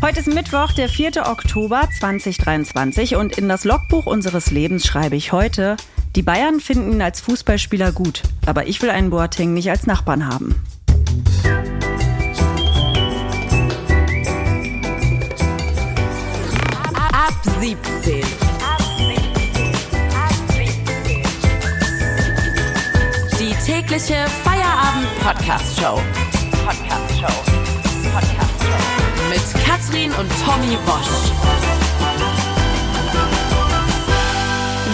Heute ist Mittwoch, der 4. Oktober 2023 und in das Logbuch unseres Lebens schreibe ich heute, die Bayern finden ihn als Fußballspieler gut, aber ich will einen Boateng nicht als Nachbarn haben. Ab 17. Die tägliche Feierabend-Podcast-Show. Podcast-Show. Mit Katrin und Tommy Bosch.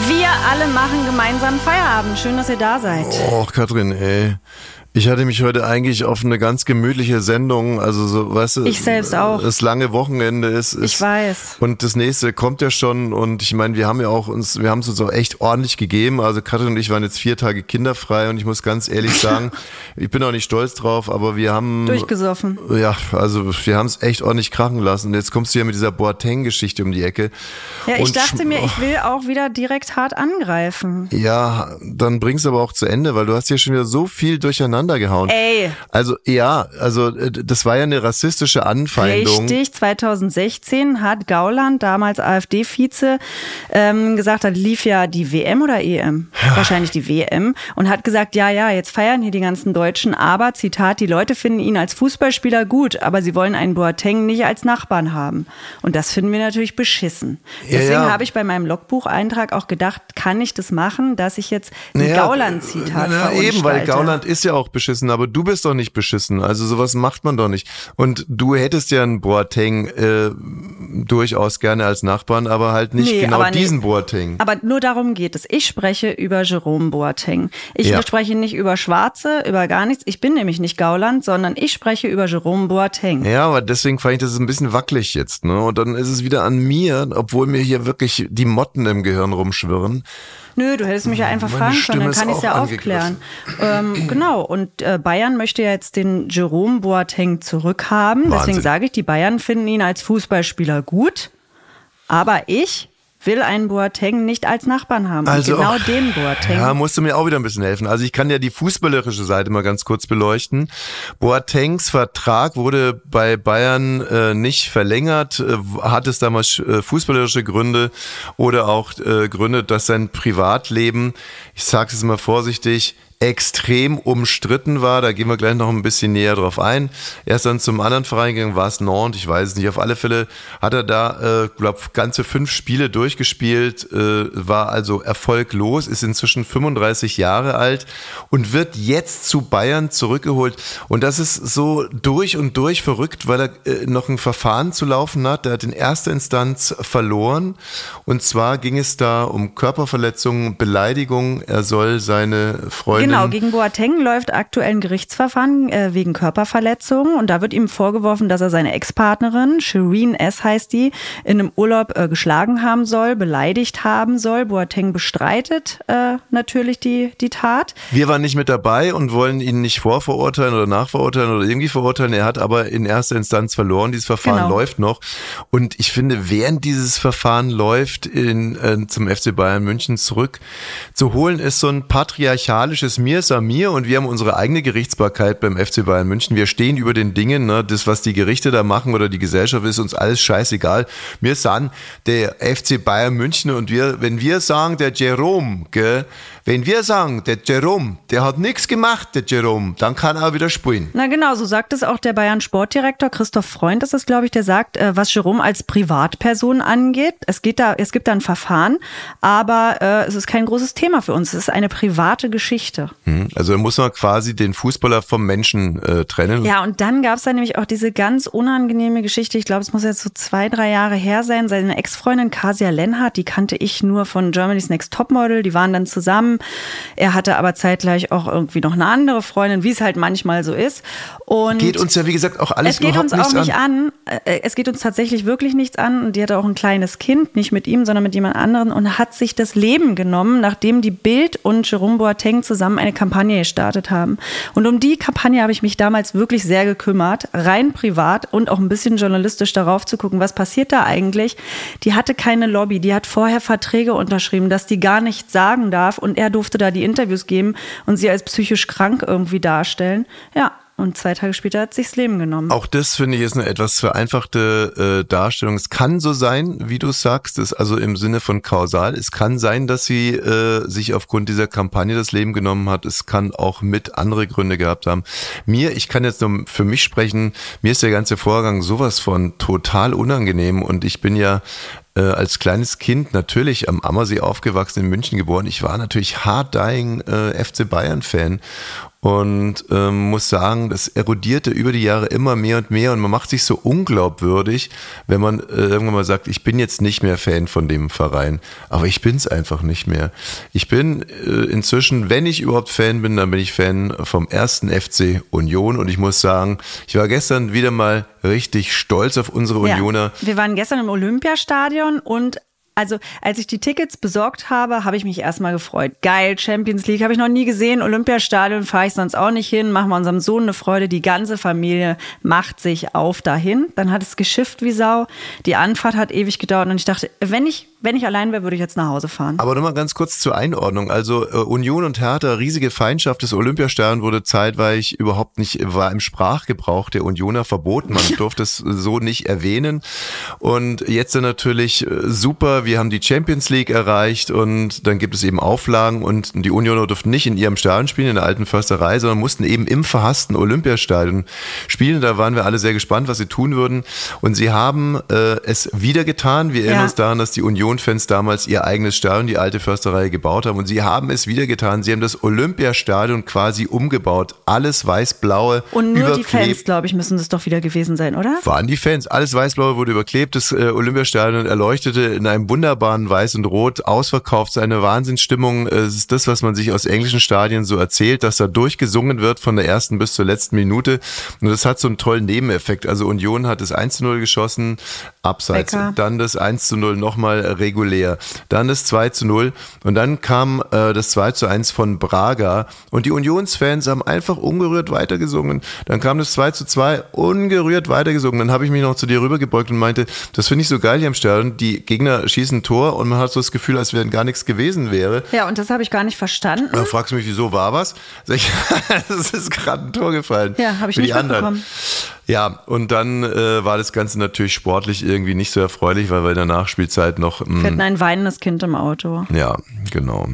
Wir alle machen gemeinsam Feierabend. Schön, dass ihr da seid. Oh, Katrin, ey. Ich hatte mich heute eigentlich auf eine ganz gemütliche Sendung, also so, weißt du, Ich selbst auch. Das lange Wochenende ist, ist Ich weiß. und das nächste kommt ja schon und ich meine, wir haben ja auch uns, wir haben es uns auch echt ordentlich gegeben. Also Katrin und ich waren jetzt vier Tage kinderfrei und ich muss ganz ehrlich sagen, ich bin auch nicht stolz drauf, aber wir haben Durchgesoffen. ja, also wir haben es echt ordentlich krachen lassen. Und jetzt kommst du ja mit dieser Boateng-Geschichte um die Ecke. Ja, ich dachte mir, ich will auch wieder direkt hart angreifen. Ja, dann bring's aber auch zu Ende, weil du hast hier schon wieder so viel durcheinander gehauen. Ey. Also ja, also äh, das war ja eine rassistische Anfeindung. Richtig, 2016 hat Gauland, damals AfD-Vize, ähm, gesagt, da lief ja die WM oder EM? Wahrscheinlich die WM. Und hat gesagt, ja, ja, jetzt feiern hier die ganzen Deutschen, aber, Zitat, die Leute finden ihn als Fußballspieler gut, aber sie wollen einen Boateng nicht als Nachbarn haben. Und das finden wir natürlich beschissen. Ja, Deswegen ja. habe ich bei meinem Logbucheintrag auch gedacht, kann ich das machen, dass ich jetzt ein Naja, Gauland-Zitat na, eben, weil? Gauland ist ja auch beschissen, aber du bist doch nicht beschissen. Also sowas macht man doch nicht. Und du hättest ja einen Boateng äh, durchaus gerne als Nachbarn, aber halt nicht Nee, genau aber nee. diesen Boateng. Aber nur darum geht es. Ich spreche über Jerome Boateng. Ich Ja. spreche nicht über Schwarze, über gar nichts. Ich bin nämlich nicht Gauland, sondern ich spreche über Jerome Boateng. Ja, aber deswegen fand ich das ein bisschen wackelig jetzt, ne? Und dann ist es wieder an mir, obwohl mir hier wirklich die Motten im Gehirn rumschwirren. Nö, du hättest mich ja einfach Meine fragen können, dann kann ich es ja aufklären. Ähm, genau, und äh, Bayern möchte ja jetzt den Jerome Boateng zurückhaben. Deswegen Wahnsinn. sage ich, die Bayern finden ihn als Fußballspieler gut. Aber ich will einen Boateng nicht als Nachbarn haben. Und genau auch- den Boateng. Ja, musst du mir auch wieder ein bisschen helfen. Also ich kann ja die fußballerische Seite mal ganz kurz beleuchten. Boatengs Vertrag wurde bei Bayern äh, nicht verlängert. Äh, hat es damals äh, fußballerische Gründe oder auch äh, Gründe, dass sein Privatleben, ich sage es mal vorsichtig, extrem umstritten war. Da gehen wir gleich noch ein bisschen näher drauf ein. Er ist dann zum anderen Verein gegangen, war es Nantes, ich weiß es nicht. Auf alle Fälle hat er da, äh, glaube ganze fünf Spiele durchgespielt, äh, war also erfolglos, ist inzwischen 35 Jahre alt und wird jetzt zu Bayern zurückgeholt. Und das ist so durch und durch verrückt, weil er äh, noch ein Verfahren zu laufen hat. Er hat in erster Instanz verloren. Und zwar ging es da um Körperverletzung, Beleidigung. Er soll seine Freundin Genau, gegen Boateng läuft aktuell ein Gerichtsverfahren äh, wegen Körperverletzung und da wird ihm vorgeworfen, dass er seine Ex-Partnerin, Shireen S. heißt die, in einem Urlaub äh, geschlagen haben soll, beleidigt haben soll. Boateng bestreitet äh, natürlich die, die Tat. Wir waren nicht mit dabei und wollen ihn nicht vorverurteilen oder nachverurteilen oder irgendwie verurteilen. Er hat aber in erster Instanz verloren. Dieses Verfahren Genau. läuft noch. Und ich finde, während dieses Verfahren läuft, in, äh, zum FC Bayern München zurück zu holen, ist so ein patriarchalisches Mir ist an mir und wir haben unsere eigene Gerichtsbarkeit beim FC Bayern München. Wir stehen über den Dingen, ne? das, was die Gerichte da machen oder die Gesellschaft, ist uns alles scheißegal. Wir sagen, der FC Bayern München und wir, wenn wir sagen, der Jerome, gell, wenn wir sagen, der Jerome, der hat nichts gemacht, der Jerome, dann kann er wieder spielen. Na genau, so sagt es auch der Bayern Sportdirektor Christoph Freund, ist es glaube ich, der sagt, äh, was Jerome als Privatperson angeht, es geht da, es gibt da ein Verfahren, aber äh, es ist kein großes Thema für uns. Es ist eine private Geschichte. Hm, Also da muss man quasi den Fußballer vom Menschen äh, trennen. Ja, und dann gab es da nämlich auch diese ganz unangenehme Geschichte. Ich glaube, es muss jetzt so zwei, drei Jahre her sein. Seine Ex-Freundin Kasia Lenhardt, die kannte ich nur von Germany's Next Topmodel. Die waren dann zusammen. Er hatte aber zeitgleich auch irgendwie noch eine andere Freundin, wie es halt manchmal so ist. Und Geht uns ja, wie gesagt, auch alles es geht überhaupt uns auch nicht an. Äh, Es geht uns tatsächlich wirklich nichts an. Und die hatte auch ein kleines Kind, nicht mit ihm, sondern mit jemand anderen und hat sich das Leben genommen, nachdem die Bild und Jerome Boateng zusammen eine Kampagne gestartet haben. Und um die Kampagne habe ich mich damals wirklich sehr gekümmert, rein privat und auch ein bisschen journalistisch darauf zu gucken, was passiert da eigentlich. Die hatte keine Lobby, die hat vorher Verträge unterschrieben, dass die gar nichts sagen darf und er durfte da die Interviews geben und sie als psychisch krank irgendwie darstellen. Ja, und zwei Tage später hat sich das Leben genommen. Auch das finde ich ist eine etwas vereinfachte äh, Darstellung. Es kann so sein, wie du sagst, ist also im Sinne von kausal. Es kann sein, dass sie äh, sich aufgrund dieser Kampagne das Leben genommen hat. Es kann auch mit andere Gründe gehabt haben. Mir, ich kann jetzt nur für mich sprechen, mir ist der ganze Vorgang sowas von total unangenehm und ich bin ja äh, als kleines Kind natürlich am Ammersee aufgewachsen, in München geboren. Ich war natürlich hard-dying äh, FC Bayern-Fan und ähm, muss sagen, das erodierte über die Jahre immer mehr und mehr und man macht sich so unglaubwürdig, wenn man äh, irgendwann mal sagt, ich bin jetzt nicht mehr Fan von dem Verein, aber ich bin's einfach nicht mehr. Ich bin äh, inzwischen, wenn ich überhaupt Fan bin, dann bin ich Fan vom ersten FC Union und ich muss sagen, ich war gestern wieder mal richtig stolz auf unsere Ja. Unioner. Wir waren gestern im Olympiastadion und also als ich die Tickets besorgt habe, habe ich mich erstmal gefreut. Geil, Champions League habe ich noch nie gesehen. Olympiastadion fahre ich sonst auch nicht hin. Machen wir unserem Sohn eine Freude. Die ganze Familie macht sich auf dahin. Dann hat es geschifft wie Sau. Die Anfahrt hat ewig gedauert und ich dachte, wenn ich, wenn ich allein wäre, würde ich jetzt nach Hause fahren. Aber nochmal ganz kurz zur Einordnung. Also äh, Union und Hertha, riesige Feindschaft. Das Olympiastadion wurde zeitweilig überhaupt nicht, war im Sprachgebrauch der Unioner verboten. Man durfte es so nicht erwähnen. Und jetzt dann natürlich äh, super, wir haben die Champions League erreicht und dann gibt es eben Auflagen und die Unioner durften nicht in ihrem Stadion spielen, in der alten Försterei, sondern mussten eben im verhassten Olympiastadion spielen. Da waren wir alle sehr gespannt, was sie tun würden. Und sie haben äh, es wieder getan. Wir erinnern Ja. uns daran, dass die Union-Fans damals ihr eigenes Stadion, die alte Försterei, gebaut haben. Und sie haben es wieder getan. Sie haben das Olympiastadion quasi umgebaut. Alles weiß-blaue, Und nur die überklebt. Fans, glaube ich, müssen das doch wieder gewesen sein, oder? Waren die Fans. Alles Weißblaue wurde überklebt. Das äh, Olympiastadion erleuchtete in einem wunderbaren Weiß und Rot. Ausverkauft, seine Wahnsinnsstimmung. Äh, Es ist das, was man sich aus englischen Stadien so erzählt, dass da durchgesungen wird von der ersten bis zur letzten Minute. Und das hat so einen tollen Nebeneffekt. Also Union hat das 1 zu 0 geschossen, abseits. Becker. Dann das 1 zu 0 nochmal regulär. Dann das 2 zu 0. Und dann kam äh, das 2 zu 1 von Braga. Und die Unionsfans haben einfach ungerührt weitergesungen. Dann kam das 2 zu 2, ungerührt weitergesungen. Dann habe ich mich noch zu dir rübergebeugt und meinte, das finde ich so geil hier im Stadion. Die Gegner schießen ein Tor und man hat so das Gefühl, als wenn gar nichts gewesen wäre. Ja, und das habe ich gar nicht verstanden. Dann fragst du mich, wieso war was? Sag ich, es ist gerade ein Tor gefallen. Ja, habe ich die nicht anderen. mitbekommen. Ja, und dann äh, war das Ganze natürlich sportlich irgendwie nicht so erfreulich, weil wir in der Nachspielzeit noch. Wir Mh, hatten ein weinendes Kind im Auto. ja, genau.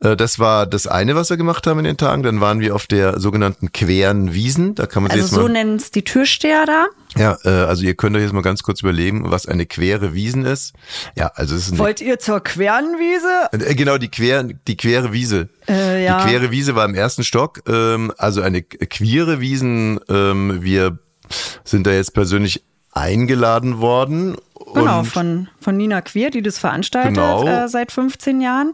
Äh, das war das eine, was wir gemacht haben in den Tagen. Dann waren wir auf der sogenannten queren Wiesen. Da kann man Also jetzt so mal. nennen es die Türsteher da. Ja, äh, also ihr könnt euch jetzt mal ganz kurz überlegen, was eine quere Wiesen ist. Ja, also es ist Wollt ihr zur Quernwiese? Äh, Genau, die, quer, die quere Wiese. Äh, ja. Die quere Wiese war im ersten Stock. Ähm, also eine queere Wiesen. Ähm, wir sind da jetzt persönlich eingeladen worden. Genau, von, von Nina Queer, die das veranstaltet Genau. äh, seit 15 Jahren.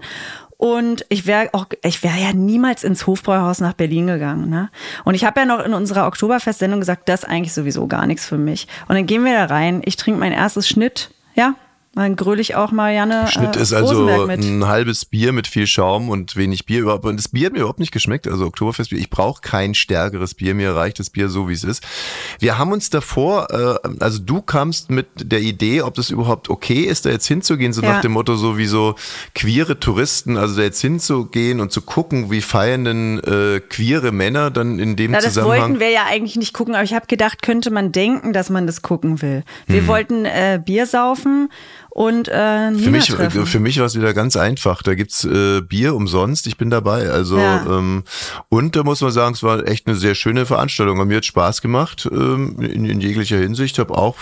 Und ich wäre auch, ich wäre ja niemals ins Hofbräuhaus nach Berlin gegangen. Ne? Und ich habe ja noch in unserer Oktoberfest-Sendung gesagt, das ist eigentlich sowieso gar nichts für mich. Und dann gehen wir da rein. Ich trinke mein erstes Schnitt, ja. Dann gröle ich auch Marianne Schnitt äh, ist also ein halbes Bier mit viel Schaum und wenig Bier. überhaupt. Und das Bier hat mir überhaupt nicht geschmeckt. Also Oktoberfestbier. Ich brauche kein stärkeres Bier. Mir reicht das Bier so, wie es ist. Wir haben uns davor, äh, also du kamst mit der Idee, ob das überhaupt okay ist, da jetzt hinzugehen, so Ja. nach dem Motto, so wie so queere Touristen, also da jetzt hinzugehen und zu gucken, wie feiern denn äh, queere Männer dann in dem Ja, das Zusammenhang. wollten wir ja eigentlich nicht gucken, aber ich habe gedacht, könnte man denken, dass man das gucken will. Wir Hm. wollten äh, Bier saufen und äh, Nina Für mich, treffen. für mich war es wieder ganz einfach. Da gibt's äh, Bier umsonst. Ich bin dabei. Also Ja. ähm, und da muss man sagen, es war echt eine sehr schöne Veranstaltung. Mir hat Spaß gemacht ähm, in, in jeglicher Hinsicht. Habe auch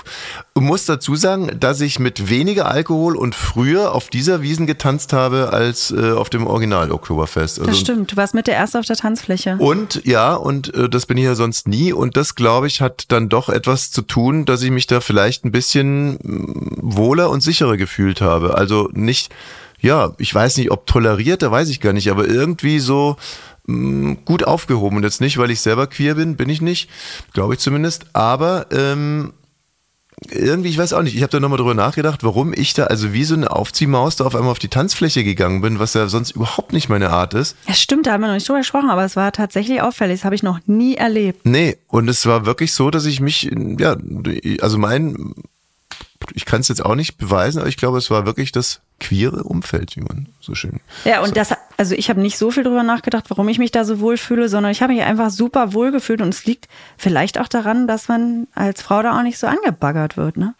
muss dazu sagen, dass ich mit weniger Alkohol und früher auf dieser Wiesen getanzt habe als äh, auf dem Original Oktoberfest. Also das stimmt, du warst mit der Erste auf der Tanzfläche. und ja, und äh, das bin ich ja sonst nie. Und das, glaube ich, hat dann doch etwas zu tun, dass ich mich da vielleicht ein bisschen mm, wohler und sicherer gefühlt habe. Also nicht, ja, ich weiß nicht, ob toleriert, da weiß ich gar nicht, aber irgendwie so mm, gut aufgehoben. Und jetzt nicht, weil ich selber queer bin, bin ich nicht, glaube ich zumindest. Aber ähm, irgendwie, ich weiß auch nicht, ich habe da nochmal drüber nachgedacht, warum ich da, also wie so eine Aufziehmaus da auf einmal auf die Tanzfläche gegangen bin, was ja sonst überhaupt nicht meine Art ist. Ja, stimmt, da haben wir noch nicht drüber gesprochen, aber es war tatsächlich auffällig. Das habe ich noch nie erlebt. Nee, und es war wirklich so, dass ich mich, ja, also mein, ich kann es jetzt auch nicht beweisen, aber ich glaube, es war wirklich das queere Umfeld, wie man so schön. Ja, und das, also ich habe nicht so viel drüber nachgedacht, warum ich mich da so wohl fühle, sondern ich habe mich einfach super wohl gefühlt und es liegt vielleicht auch daran, dass man als Frau da auch nicht so angebaggert wird, ne?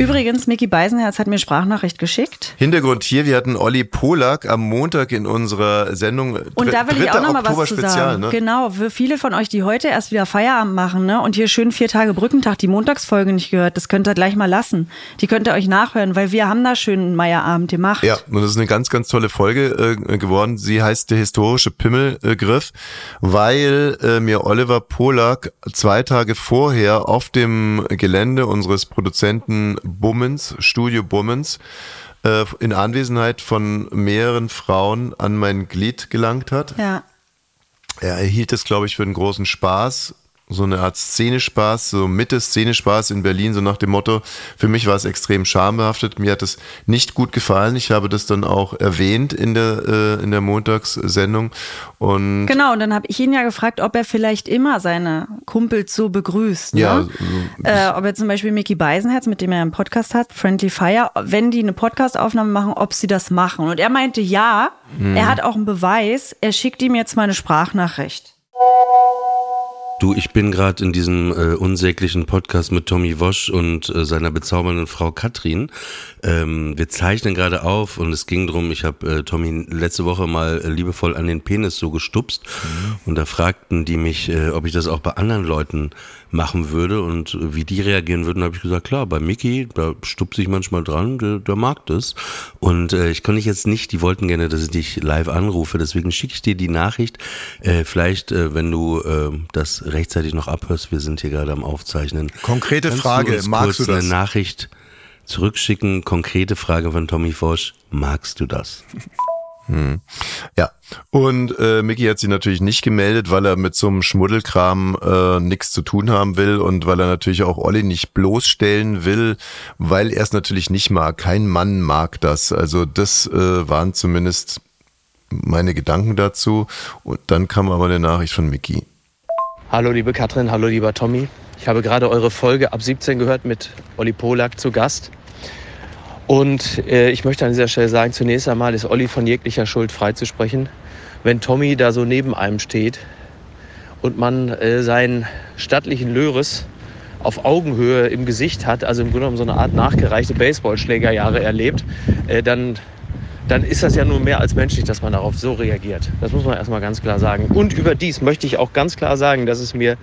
Übrigens, Mickey Beisenherz hat mir Sprachnachricht geschickt. Hintergrund hier, wir hatten Olli Polak am Montag in unserer Sendung. Und da will ich auch noch mal was zu sagen. Ne? Genau, für viele von euch, die heute erst wieder Feierabend machen ne, und hier schön vier Tage Brückentag die Montagsfolge nicht gehört, das könnt ihr gleich mal lassen. Die könnt ihr euch nachhören, weil wir haben da schön einen Meierabend gemacht. Ja, und das ist eine ganz, ganz tolle Folge äh, geworden. Sie heißt der historische Pimmelgriff, weil äh, mir Oliver Polak zwei Tage vorher auf dem Gelände unseres Produzenten Bummens, Studio Bummens, äh, in Anwesenheit von mehreren Frauen an mein Glied gelangt hat. Ja. Er erhielt es, glaube ich, für einen großen Spaß so eine Art Szenespaß, so Mitte Szenespaß in Berlin, so nach dem Motto, für mich war es extrem schambehaftet, mir hat es nicht gut gefallen, ich habe das dann auch erwähnt in der, äh, in der Montagssendung und Genau, und dann habe ich ihn ja gefragt, ob er vielleicht immer seine Kumpels so begrüßt, ne? Ja, so- äh, ob er zum Beispiel Mickey Beisenherz, mit dem er einen Podcast hat, Friendly Fire, wenn die eine Podcastaufnahme machen, ob sie das machen und er meinte ja, Mhm. er hat auch einen Beweis, er schickt ihm jetzt mal eine Sprachnachricht. Du, ich bin gerade in diesem äh, unsäglichen Podcast mit Tommy Wosch und äh, seiner bezaubernden Frau Katrin. Ähm, wir zeichnen gerade auf und es ging drum. ich habe äh, Tommy letzte Woche mal äh, liebevoll an den Penis so gestupst und da fragten die mich, äh, ob ich das auch bei anderen Leuten machen würde und wie die reagieren würden, habe ich gesagt, klar, bei Mickey, da stupse ich manchmal dran, der, der mag das. Und äh, ich konnte jetzt nicht, die wollten gerne, dass ich dich live anrufe, deswegen schicke ich dir die Nachricht. Äh, vielleicht, äh, wenn du äh, das rechtzeitig noch abhörst, wir sind hier gerade am Aufzeichnen. Konkrete Kannst Frage, du uns magst kurz du das? eine Nachricht zurückschicken? Konkrete Frage von Tommy Forsch, magst du das? Ja, und äh, Mickey hat sich natürlich nicht gemeldet, weil er mit so einem Schmuddelkram äh, nichts zu tun haben will und weil er natürlich auch Olli nicht bloßstellen will, weil er es natürlich nicht mag. Kein Mann mag das. Also das äh, waren zumindest meine Gedanken dazu. Und dann kam aber eine Nachricht von Mickey. Hallo liebe Katrin, hallo lieber Tommy. Ich habe gerade eure Folge ab 17 gehört mit Olli Polak zu Gast. Und äh, ich möchte an dieser Stelle sagen, zunächst einmal ist Olli von jeglicher Schuld freizusprechen. Wenn Tommy da so neben einem steht und man äh, seinen stattlichen Löres auf Augenhöhe im Gesicht hat, also im Grunde genommen so eine Art nachgereichte Baseballschlägerjahre erlebt, äh, dann, dann ist das ja nur mehr als menschlich, dass man darauf so reagiert. Das muss man erstmal ganz klar sagen. Und überdies möchte ich auch ganz klar sagen, dass es mir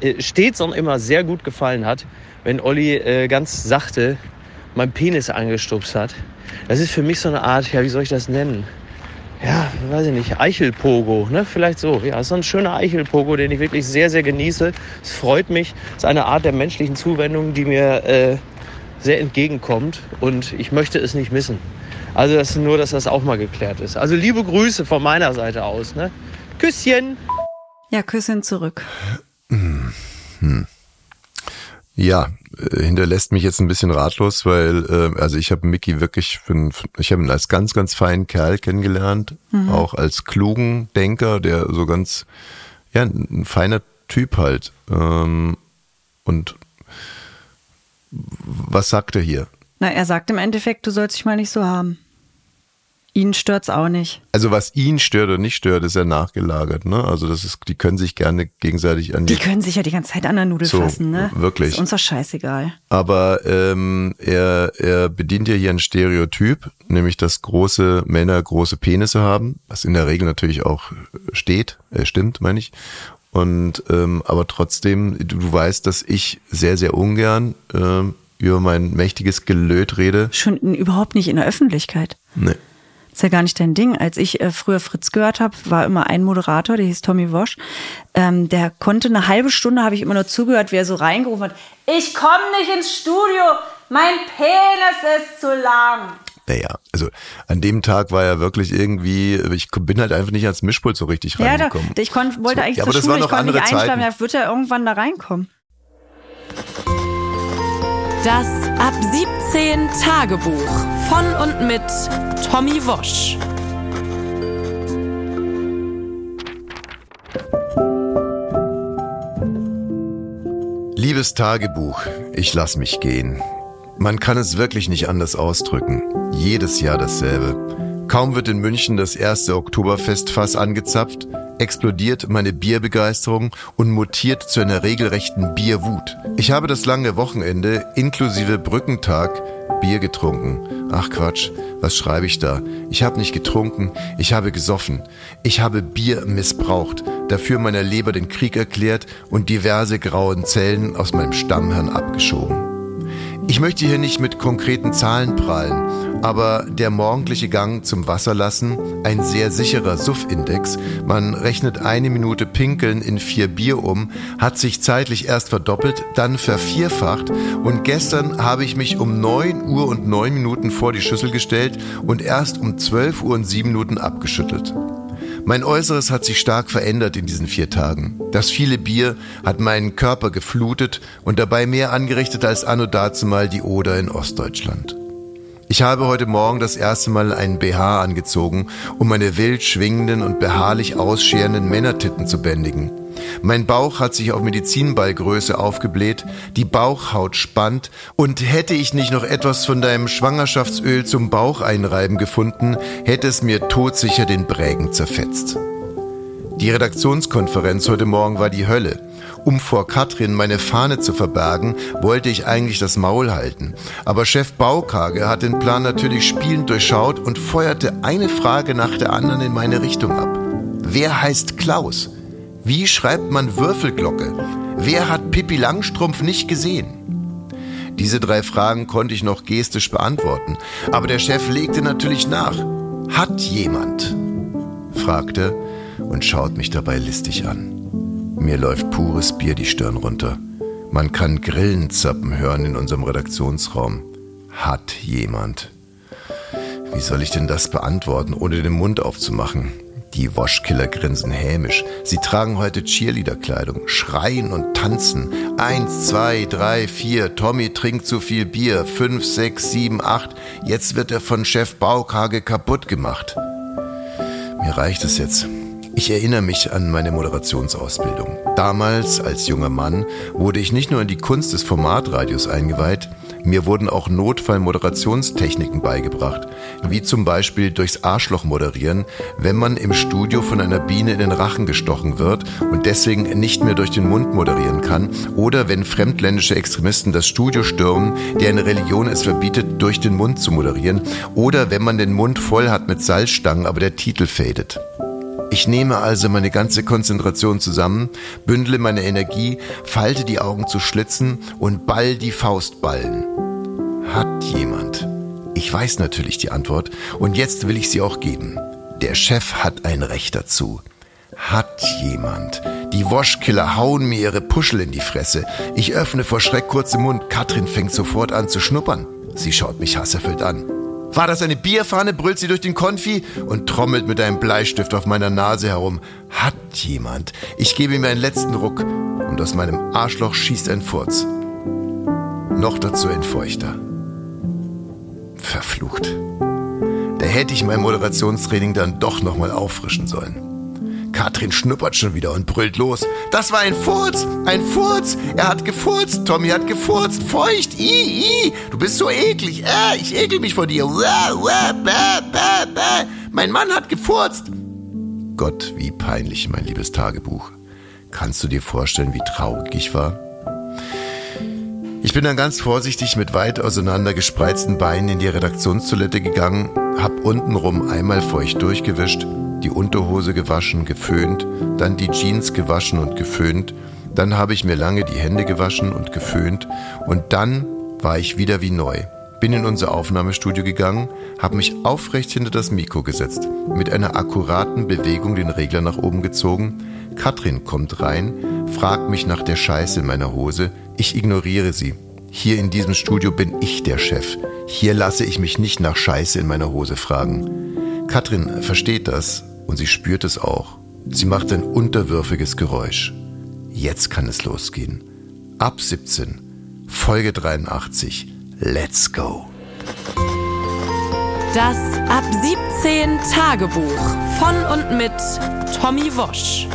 äh, stets und immer sehr gut gefallen hat, wenn Olli äh, ganz sachte meinen Penis angestupst hat. Das ist für mich so eine Art, ja, wie soll ich das nennen? Ja, weiß ich nicht, Eichelpogo, ne? Vielleicht so. Ja, ist so ein schöner Eichelpogo, den ich wirklich sehr, sehr genieße. Es freut mich. Es ist eine Art der menschlichen Zuwendung, die mir äh, sehr entgegenkommt und ich möchte es nicht missen. Also das ist nur, dass das auch mal geklärt ist. Also liebe Grüße von meiner Seite aus, ne? Küsschen! Ja, Küsschen zurück. Ja, äh, hinterlässt mich jetzt ein bisschen ratlos, weil äh, also ich habe Mickey wirklich, für, ich habe ihn als ganz, ganz feinen Kerl kennengelernt, auch als klugen Denker, der so ganz, ja, ein feiner Typ halt. Ähm, und was sagt er hier? Na, er sagt im Endeffekt, du sollst dich mal nicht so haben. Ihn stört's auch nicht. Also was ihn stört oder nicht stört, ist ja nachgelagert, ne? Also das ist, die können sich gerne gegenseitig an Die können sich ja die ganze Zeit an der Nudel So, fassen, ne? wirklich. Ist uns doch scheißegal. Aber ähm, er, er bedient ja hier ein Stereotyp, nämlich dass große Männer große Penisse haben, was in der Regel natürlich auch steht, äh, stimmt, meine ich. Und ähm, aber trotzdem, du, du weißt, dass ich sehr, sehr ungern ähm, über mein mächtiges Gelöt rede. Schon überhaupt nicht in der Öffentlichkeit. Nee. Ist ja gar nicht dein Ding. Als ich äh, früher Fritz gehört habe, war immer ein Moderator, der hieß Tommy Wosch. Ähm, der konnte eine halbe Stunde, habe ich immer nur zugehört, wie er so reingerufen hat, ich komme nicht ins Studio, mein Penis ist zu lang. Naja, also an dem Tag war er wirklich irgendwie, ich bin halt einfach nicht ans Mischpult so richtig Ja, da, reingekommen. ich konnt, wollte So, eigentlich ja, zur aber das Schule, waren ich noch konnte nicht einschlafen, Zeiten. da wird er irgendwann da reinkommen. Das Ab 17 Tagebuch von und mit Tommy Wosch. Liebes Tagebuch, ich lass mich gehen. Man kann es wirklich nicht anders ausdrücken. Jedes Jahr dasselbe. Kaum wird in München das erste Oktoberfestfass angezapft, explodiert meine Bierbegeisterung und mutiert zu einer regelrechten Bierwut. Ich habe das lange Wochenende inklusive Brückentag Bier getrunken. Ach Quatsch, was schreibe ich da? Ich habe nicht getrunken, ich habe gesoffen. Ich habe Bier missbraucht, dafür meiner Leber den Krieg erklärt und diverse grauen Zellen aus meinem Stammhirn abgeschoben. Ich möchte hier nicht mit konkreten Zahlen prahlen, aber der morgendliche Gang zum Wasserlassen, ein sehr sicherer Suff-Index, man rechnet eine Minute Pinkeln in vier Bier um, hat sich zeitlich erst verdoppelt, dann vervierfacht und gestern habe ich mich um 9 Uhr und 9 Minuten vor die Schüssel gestellt und erst um 12 Uhr und 7 Minuten abgeschüttelt. Mein Äußeres hat sich stark verändert in diesen vier Tagen. Das viele Bier hat meinen Körper geflutet und dabei mehr angerichtet als anno dazumal die Oder in Ostdeutschland. Ich habe heute Morgen das erste Mal einen BH angezogen, um meine wild schwingenden und beharrlich ausscherenden Männertitten zu bändigen. Mein Bauch hat sich auf Medizinballgröße aufgebläht, die Bauchhaut spannt und hätte ich nicht noch etwas von deinem Schwangerschaftsöl zum Bauch einreiben gefunden, hätte es mir todsicher den Brägen zerfetzt. Die Redaktionskonferenz heute Morgen war die Hölle. Um vor Katrin meine Fahne zu verbergen, wollte ich eigentlich das Maul halten. Aber Chef Baukage hat den Plan natürlich spielend durchschaut und feuerte eine Frage nach der anderen in meine Richtung ab. Wer heißt Klaus? Wie schreibt man Würfelglocke? Wer hat Pippi Langstrumpf nicht gesehen? Diese drei Fragen konnte ich noch gestisch beantworten, aber der Chef legte natürlich nach. Hat jemand? fragte und schaut mich dabei listig an. Mir läuft pures Bier die Stirn runter. Man kann Grillen zappen hören in unserem Redaktionsraum. Hat jemand? Wie soll ich denn das beantworten, ohne den Mund aufzumachen? Die Waschkiller grinsen hämisch. Sie tragen heute Cheerleader-Kleidung, schreien und tanzen. Eins, zwei, drei, vier. Tommy trinkt zu viel Bier. Fünf, sechs, sieben, acht. Jetzt wird er von Chef Baukage kaputt gemacht. Mir reicht es jetzt. Ich erinnere mich an meine Moderationsausbildung. Damals, als junger Mann, wurde ich nicht nur in die Kunst des Formatradios eingeweiht, mir wurden auch Notfallmoderationstechniken beigebracht, wie zum Beispiel durchs Arschloch moderieren, wenn man im Studio von einer Biene in den Rachen gestochen wird und deswegen nicht mehr durch den Mund moderieren kann, oder wenn fremdländische Extremisten das Studio stürmen, deren Religion es verbietet, durch den Mund zu moderieren, oder wenn man den Mund voll hat mit Salzstangen, aber der Titel fadet. Ich nehme also meine ganze Konzentration zusammen, bündle meine Energie, falte die Augen zu Schlitzen und ball die Faustballen. Hat jemand? Ich weiß natürlich die Antwort und jetzt will ich sie auch geben. Der Chef hat ein Recht dazu. Hat jemand? Die Waschkiller hauen mir ihre Puschel in die Fresse. Ich öffne vor Schreck kurz den Mund. Katrin fängt sofort an zu schnuppern. Sie schaut mich hasserfüllt an. War das eine Bierfahne, brüllt sie durch den Konfi und trommelt mit einem Bleistift auf meiner Nase herum. Hat jemand? Ich gebe ihm einen letzten Ruck und aus meinem Arschloch schießt ein Furz. Noch dazu ein Feuchter. Verflucht. Da hätte ich mein Moderationstraining dann doch nochmal auffrischen sollen. Katrin schnuppert schon wieder und brüllt los. Das war ein Furz, ein Furz. Er hat gefurzt, Tommy hat gefurzt, feucht, i, i. Du bist so eklig, äh, ich ekel mich vor dir. Mein Mann hat gefurzt. Gott, wie peinlich, mein liebes Tagebuch. Kannst du dir vorstellen, wie traurig ich war? Ich bin dann ganz vorsichtig mit weit auseinander gespreizten Beinen in die Redaktionstoilette gegangen, hab untenrum einmal feucht durchgewischt, die Unterhose gewaschen, geföhnt, dann die Jeans gewaschen und geföhnt, dann habe ich mir lange die Hände gewaschen und geföhnt und dann war ich wieder wie neu. Bin in unser Aufnahmestudio gegangen, habe mich aufrecht hinter das Mikro gesetzt, mit einer akkuraten Bewegung den Regler nach oben gezogen. Katrin kommt rein, fragt mich nach der Scheiße in meiner Hose. Ich ignoriere sie. Hier in diesem Studio bin ich der Chef. Hier lasse ich mich nicht nach Scheiße in meiner Hose fragen. Katrin versteht das und sie spürt es auch. Sie macht ein unterwürfiges Geräusch. Jetzt kann es losgehen. Ab 17, Folge 83. Let's go. Das Ab 17 Tagebuch von und mit Tommy Wosch.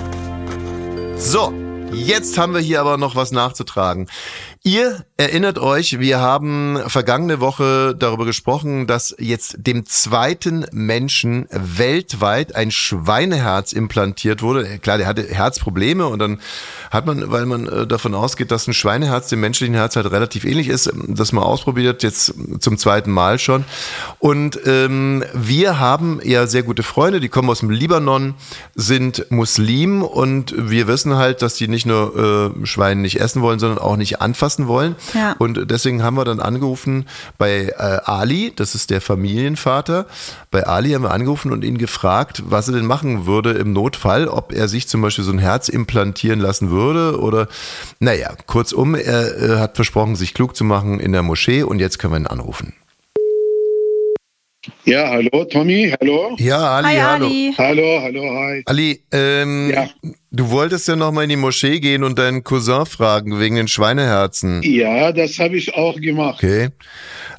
So, jetzt haben wir hier aber noch was nachzutragen. Ihr erinnert euch, wir haben vergangene Woche darüber gesprochen, dass jetzt dem zweiten Menschen weltweit ein Schweineherz implantiert wurde. Klar, der hatte Herzprobleme und dann hat man, weil man äh, davon ausgeht, dass ein Schweineherz dem menschlichen Herz halt relativ ähnlich ist, das mal ausprobiert, jetzt zum zweiten Mal schon. Und ähm, wir haben ja sehr gute Freunde, die kommen aus dem Libanon, sind Muslim und wir wissen halt, dass die nicht nur äh, Schweine nicht essen wollen, sondern auch nicht anfassen wollen. Ja. Und deswegen haben wir dann angerufen bei äh, Ali, das ist der Familienvater. Bei Ali haben wir angerufen und ihn gefragt, was er denn machen würde im Notfall, ob er sich zum Beispiel so ein Herz implantieren lassen würde oder, naja, kurzum, er äh, hat versprochen, sich klug zu machen in der Moschee und jetzt können wir ihn anrufen. Ja, hallo Tommy, hallo. Ja, Ali, hi, hallo. Ali. Hallo, hallo, hi. Ali, ähm, ja. du wolltest ja nochmal in die Moschee gehen und deinen Cousin fragen wegen den Schweineherzen. Ja, das habe ich auch gemacht. Okay.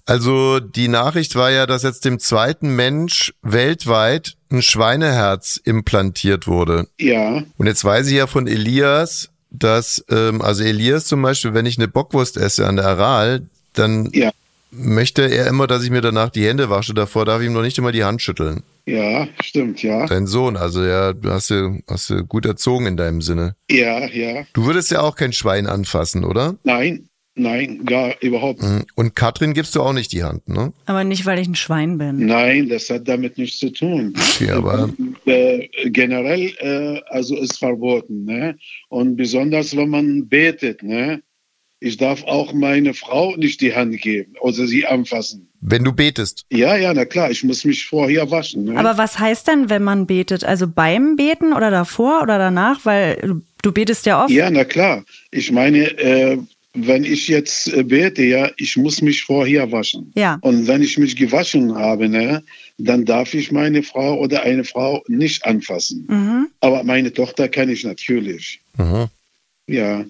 Also die Nachricht war ja, dass jetzt dem zweiten Mensch weltweit ein Schweineherz implantiert wurde. Ja. Und jetzt weiß ich ja von Elias, dass, ähm, also Elias zum Beispiel, wenn ich eine Bockwurst esse an der Aral, dann ja möchte er immer, dass ich mir danach die Hände wasche. Davor darf ich ihm noch nicht immer die Hand schütteln. Ja, stimmt, ja. Dein Sohn, also ja, hast du, hast du gut erzogen in deinem Sinne. Ja, ja. Du würdest ja auch kein Schwein anfassen, oder? Nein, nein, gar überhaupt. Mhm. Und Katrin gibst du auch nicht die Hand, ne? Aber nicht, weil ich ein Schwein bin. Nein, das hat damit nichts zu tun. Okay, aber äh, generell, äh, also ist verboten, ne? Und besonders, wenn man betet, ne? Ich darf auch meine Frau nicht die Hand geben oder sie anfassen. Wenn du betest? Ja, ja, na klar, ich muss mich vorher waschen. Ne? Aber was heißt denn, wenn man betet? Also beim Beten oder davor oder danach? Weil du betest ja oft. Ja, na klar. Ich meine, äh, wenn ich jetzt äh, bete, ja, ich muss mich vorher waschen. Ja. Und wenn ich mich gewaschen habe, ne, dann darf ich meine Frau oder eine Frau nicht anfassen. Mhm. Aber meine Tochter kann ich natürlich. Mhm. Ja.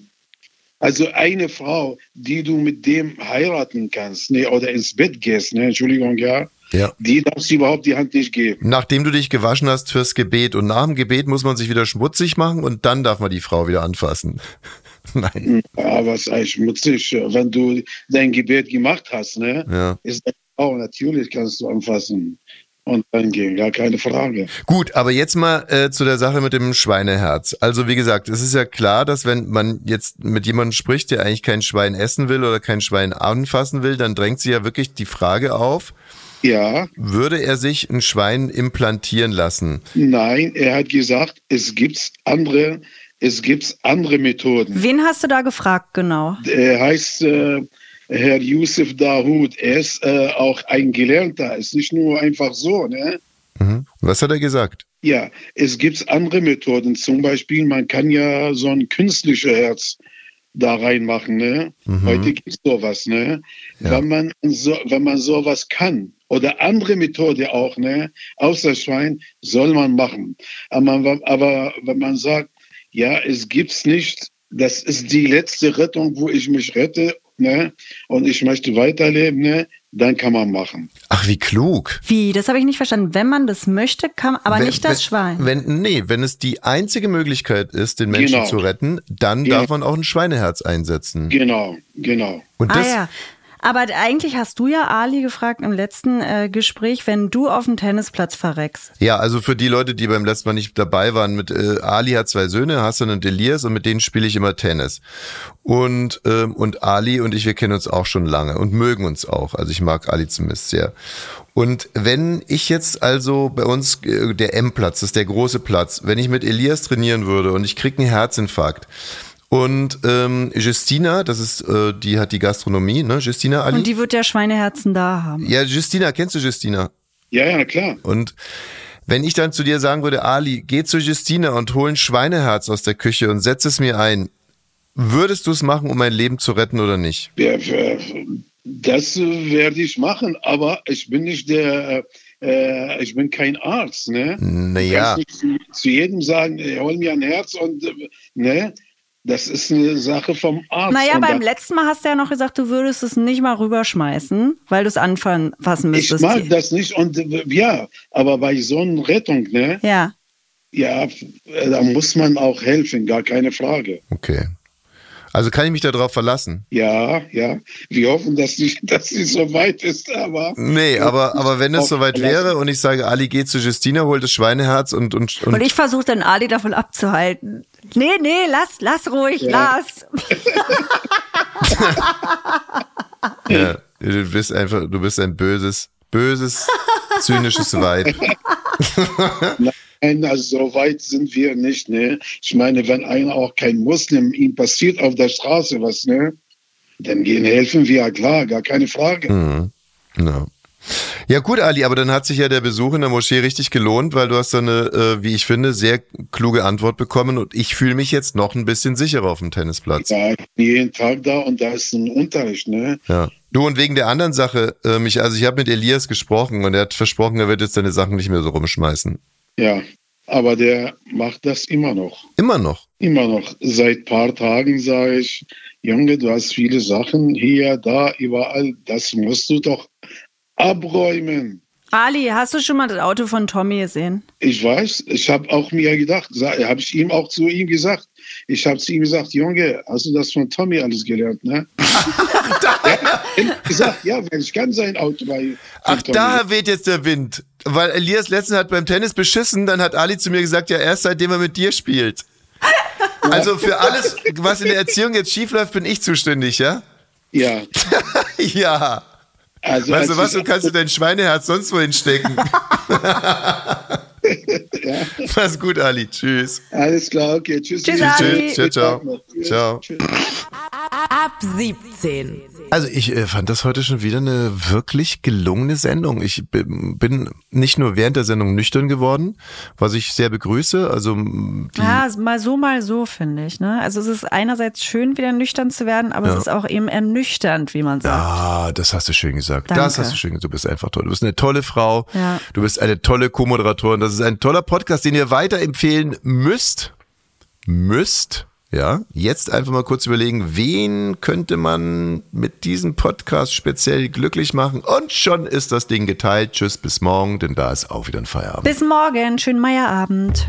Also eine Frau, die du mit dem heiraten kannst, ne, oder ins Bett gehst, ne, Entschuldigung, ja, ja. die darfst du überhaupt die Hand nicht geben. Nachdem du dich gewaschen hast fürs Gebet und nach dem Gebet muss man sich wieder schmutzig machen und dann darf man die Frau wieder anfassen. Nein. Ja, was heißt schmutzig? Wenn du dein Gebet gemacht hast, ne, ja. ist auch natürlich kannst du anfassen und dann gehen, gar keine Frage. Gut, aber jetzt mal äh, zu der Sache mit dem Schweineherz. Also wie gesagt, es ist ja klar, dass wenn man jetzt mit jemandem spricht, der eigentlich kein Schwein essen will oder kein Schwein anfassen will, dann drängt sich ja wirklich die Frage auf, ja. Würde er sich ein Schwein implantieren lassen? Nein, er hat gesagt, es gibt andere, es gibt andere Methoden. Wen hast du da gefragt genau? Er heißt äh, Herr Yusuf Dahoud. Er ist äh, auch ein Gelernter, ist nicht nur einfach so. Ne? Mhm. Was hat er gesagt? Ja, es gibt andere Methoden. Zum Beispiel, man kann ja so ein künstliches Herz da reinmachen. Ne? Mhm. Heute gibt es sowas. Ne? Ja. Wenn, man so, wenn man sowas kann oder andere Methode auch, ne, außer Schwein, soll man machen. Aber, aber wenn man sagt, ja, es gibt's nicht, das ist die letzte Rettung, wo ich mich rette, ne, und ich möchte weiterleben, ne, dann kann man machen. Ach, wie klug. Wie? Das habe ich nicht verstanden. Wenn man das möchte, kann aber wenn, nicht das wenn, Schwein. Wenn, nee, wenn es die einzige Möglichkeit ist, den Menschen Genau. zu retten, dann Genau. darf man auch ein Schweineherz einsetzen. Genau, genau. Und ah das, ja. Aber eigentlich hast du ja Ali gefragt im letzten äh, Gespräch, wenn du auf dem Tennisplatz verreckst. Ja, also für die Leute, die beim letzten Mal nicht dabei waren, mit äh, Ali hat zwei Söhne, Hassan und Elias, und mit denen spiele ich immer Tennis. Und ähm, und Ali und ich, wir kennen uns auch schon lange und mögen uns auch. Also ich mag Ali zumindest sehr. Und wenn ich jetzt also bei uns äh, der M-Platz, das ist der große Platz, wenn ich mit Elias trainieren würde und ich krieg einen Herzinfarkt und ähm, Justina, das ist, äh, die hat die Gastronomie, ne? Justina Ali. Und die wird ja Schweineherzen da haben. ja, Justina, kennst du Justina? Ja, ja, klar. Und wenn ich dann zu dir sagen würde, Ali, geh zu Justina und hol ein Schweineherz aus der Küche und setz es mir ein, würdest du es machen, um mein Leben zu retten oder nicht? Ja, Das werde ich machen, aber ich bin nicht der, äh, ich bin kein Arzt, ne? Naja. Du kannst nicht zu, zu jedem sagen, hol mir ein Herz und, äh, ne? Das ist eine Sache vom Arzt. Naja, beim letzten Mal hast du ja noch gesagt, du würdest es nicht mal rüberschmeißen, weil du es anfassen Ich müsstest. mag das nicht und ja, aber bei so einer Rettung, ne? Ja. Ja, da muss man auch helfen, gar keine Frage. Okay. Also kann ich mich darauf verlassen? Ja, ja. Wir hoffen, dass sie, dass sie so weit ist, aber. Nee, aber, aber wenn es soweit wäre und ich sage, Ali geht zu Justina, holt das Schweineherz und. Und, und, und ich versuche dann Ali davon abzuhalten. Nee, nee, lass, lass ruhig, ja. lass. ja, du bist einfach, du bist ein böses, böses, zynisches Weib. Nein, also so weit sind wir nicht, ne? Ich meine, wenn einer auch kein Muslim, ihm passiert auf der Straße was, ne? Dann gehen helfen wir, ja klar, gar keine Frage. Mhm. No. Ja gut, Ali, aber dann hat sich ja der Besuch in der Moschee richtig gelohnt, weil du hast da eine, äh, wie ich finde, sehr kluge Antwort bekommen und ich fühle mich jetzt noch ein bisschen sicherer auf dem Tennisplatz. Ja, jeden Tag da und da ist ein Unterricht, ne? Ja. Du und wegen der anderen Sache, äh, mich, also ich habe mit Elias gesprochen und er hat versprochen, er wird jetzt seine Sachen nicht mehr so rumschmeißen. Ja, aber der macht das immer noch. Immer noch? Immer noch. Seit paar Tagen sage ich, Junge, du hast viele Sachen hier, da, überall. Das musst du doch abräumen. Ali, hast du schon mal das Auto von Tommy gesehen? Ich weiß, ich habe auch mir gedacht, habe ich ihm auch zu ihm gesagt. Ich habe zu ihm gesagt, Junge, hast du das von Tommy alles gelernt, ne? ja, gesagt, ja, ich kann sein Auto bei. Ach, Tommy. daher weht jetzt der Wind. Weil Elias letztens hat beim Tennis beschissen, dann hat Ali zu mir gesagt, ja, erst seitdem er mit dir spielt. Also für alles, was in der Erziehung jetzt schiefläuft, bin ich zuständig, ja? Ja. ja. Also, weißt du was, du kannst du dein Schweineherz sonst wohin stecken. ja. Mach's gut, Ali. Tschüss. Alles klar, okay. Tschüss. Tschüss, Ali. Tschüss. Ciao, ciao. Ciao. Ab 17. Also ich äh, fand das heute schon wieder eine wirklich gelungene Sendung. Ich bin nicht nur während der Sendung nüchtern geworden, was ich sehr begrüße. Also ja, mal so, mal so finde ich. Ne? Also es ist einerseits schön, wieder nüchtern zu werden, aber ja. es ist auch eben ernüchternd, wie man sagt. Ah, das hast du schön gesagt. Danke. Das hast du schön gesagt. Du bist einfach toll. Du bist eine tolle Frau. Ja. Du bist eine tolle Co-Moderatorin. Das ist ein toller Podcast, den ihr weiterempfehlen müsst. Müsst ja, jetzt einfach mal kurz überlegen, wen könnte man mit diesem Podcast speziell glücklich machen? Und schon ist das Ding geteilt. Tschüss, bis morgen, denn da ist auch wieder ein Feierabend. Bis morgen, schönen Meierabend.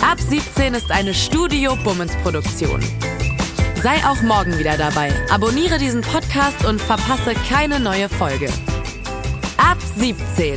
Ab 17 ist eine Studio Bummens Produktion. Sei auch morgen wieder dabei. Abonniere diesen Podcast und verpasse keine neue Folge. Ab 17